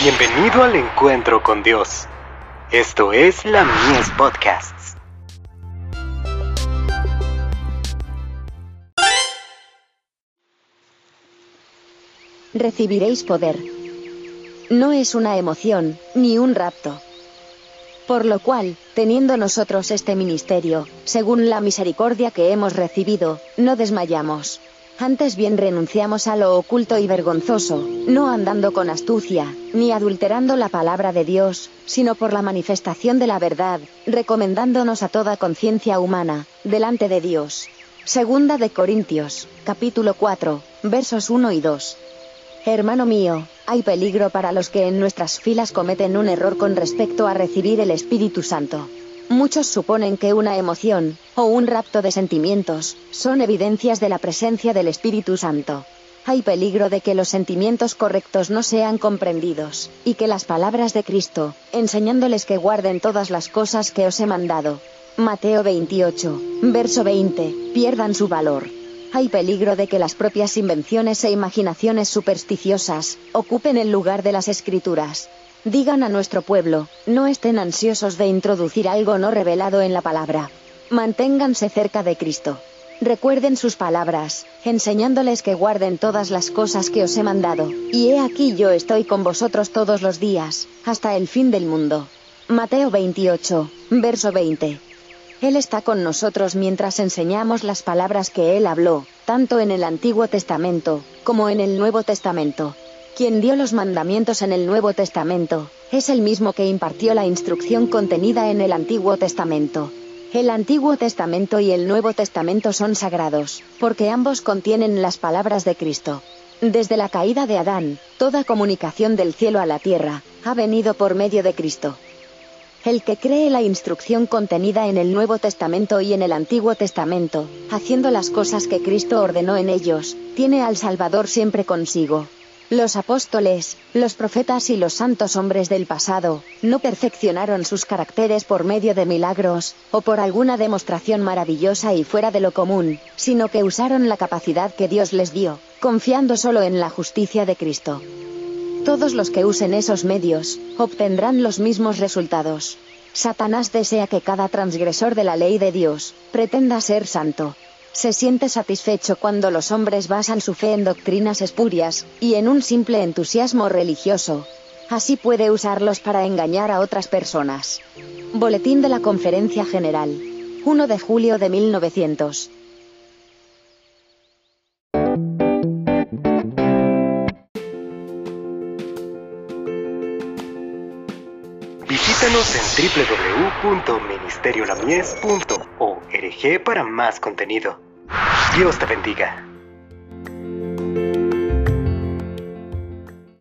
Bienvenido al encuentro con Dios. Esto es la Mies Podcasts. Recibiréis poder. No es una emoción, ni un rapto. Por lo cual, teniendo nosotros este ministerio, según la misericordia que hemos recibido, no desmayamos. Antes bien renunciamos a lo oculto y vergonzoso, no andando con astucia, ni adulterando la palabra de Dios, sino por la manifestación de la verdad, recomendándonos a toda conciencia humana, delante de Dios. Segunda de Corintios, capítulo 4, versos 1 y 2. Hermano mío, hay peligro para los que en nuestras filas cometen un error con respecto a recibir el Espíritu Santo. Muchos suponen que una emoción, o un rapto de sentimientos, son evidencias de la presencia del Espíritu Santo. Hay peligro de que los sentimientos correctos no sean comprendidos, y que las palabras de Cristo, enseñándoles que guarden todas las cosas que os he mandado. Mateo 28, verso 20, pierdan su valor. Hay peligro de que las propias invenciones e imaginaciones supersticiosas ocupen el lugar de las escrituras, Digan a nuestro pueblo, no estén ansiosos de introducir algo no revelado en la palabra. Manténganse cerca de Cristo. Recuerden sus palabras, enseñándoles que guarden todas las cosas que os he mandado, y he aquí yo estoy con vosotros todos los días, hasta el fin del mundo. Mateo 28, verso 20. Él está con nosotros mientras enseñamos las palabras que Él habló, tanto en el Antiguo Testamento, como en el Nuevo Testamento. Quien dio los mandamientos en el Nuevo Testamento, es el mismo que impartió la instrucción contenida en el Antiguo Testamento. El Antiguo Testamento y el Nuevo Testamento son sagrados, porque ambos contienen las palabras de Cristo. Desde la caída de Adán, toda comunicación del cielo a la tierra, ha venido por medio de Cristo. El que cree la instrucción contenida en el Nuevo Testamento y en el Antiguo Testamento, haciendo las cosas que Cristo ordenó en ellos, tiene al Salvador siempre consigo. Los apóstoles, los profetas y los santos hombres del pasado, no perfeccionaron sus caracteres por medio de milagros, o por alguna demostración maravillosa y fuera de lo común, sino que usaron la capacidad que Dios les dio, confiando solo en la justicia de Cristo. Todos los que usen esos medios, obtendrán los mismos resultados. Satanás desea que cada transgresor de la ley de Dios, pretenda ser santo, se siente satisfecho cuando los hombres basan su fe en doctrinas espurias, y en un simple entusiasmo religioso. Así puede usarlos para engañar a otras personas. Boletín de la Conferencia General. 1 de julio de 1900. Visítanos en o hereje para más contenido. Dios te bendiga.